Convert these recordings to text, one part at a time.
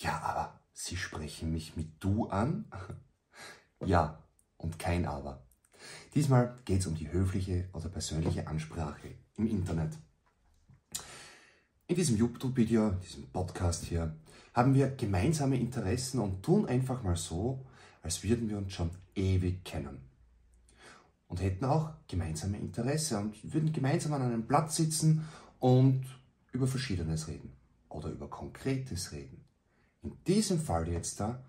Ja, aber Sie sprechen mich mit du an? ja, und kein aber. Diesmal geht es um die höfliche oder persönliche Ansprache im Internet. In diesem YouTube-Video, diesem Podcast hier, haben wir gemeinsame Interessen und tun einfach mal so, als würden wir uns schon ewig kennen. Und hätten auch gemeinsame Interesse und würden gemeinsam an einem Platz sitzen und über Verschiedenes reden oder über Konkretes reden. In diesem Fall jetzt da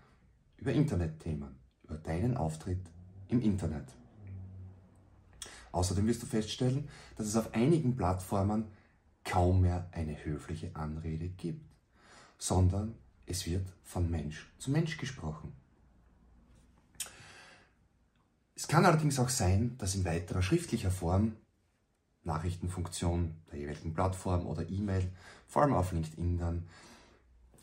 über Internetthemen, über deinen Auftritt im Internet. Außerdem wirst du feststellen, dass es auf einigen Plattformen kaum mehr eine höfliche Anrede gibt, sondern es wird von Mensch zu Mensch gesprochen. Es kann allerdings auch sein, dass in weiterer schriftlicher Form Nachrichtenfunktion der jeweiligen Plattform oder E-Mail, vor allem auf LinkedIn dann,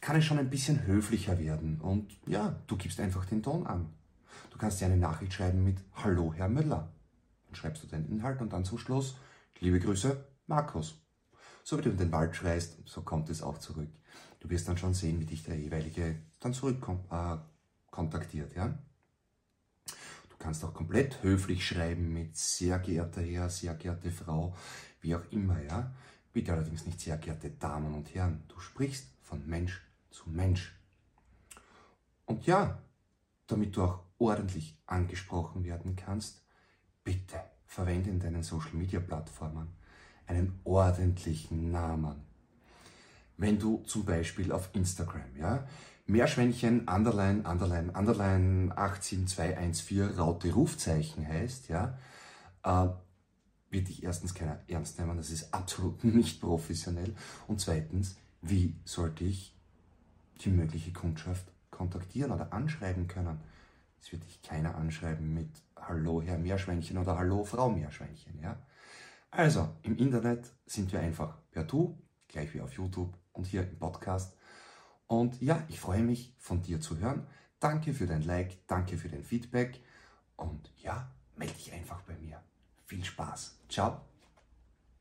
kann es schon ein bisschen höflicher werden. Und ja, du gibst einfach den Ton an. Du kannst dir eine Nachricht schreiben mit Hallo, Herr Müller. Dann schreibst du den Inhalt und dann zum Schluss Liebe Grüße, Markus. So wie du in den Wald schreist, so kommt es auch zurück. Du wirst dann schon sehen, wie dich der jeweilige dann zurück äh. Ja? Du kannst auch komplett höflich schreiben mit sehr geehrter Herr, sehr geehrte Frau, wie auch immer. Ja? Bitte allerdings nicht sehr geehrte Damen und Herren. Du sprichst von Mensch zu Mensch. Und ja, damit du auch ordentlich angesprochen werden kannst, bitte verwende in deinen Social Media Plattformen einen ordentlichen Namen. Wenn du zum Beispiel auf Instagram, ja, Meerschweinchen, Underline, Underline, Underline 87214 Raute Rufzeichen heißt, ja, äh, wird dich erstens keiner ernst nehmen, das ist absolut nicht professionell. Und zweitens, wie sollte ich die mögliche Kundschaft kontaktieren oder anschreiben können. Es wird dich keiner anschreiben mit Hallo Herr Meerschweinchen oder Hallo Frau Meerschweinchen. Ja? Also, im Internet sind wir einfach per Du, gleich wie auf YouTube und hier im Podcast. Und ja, ich freue mich, von dir zu hören. Danke für dein Like, danke für dein Feedback und ja, melde dich einfach bei mir. Viel Spaß. Ciao.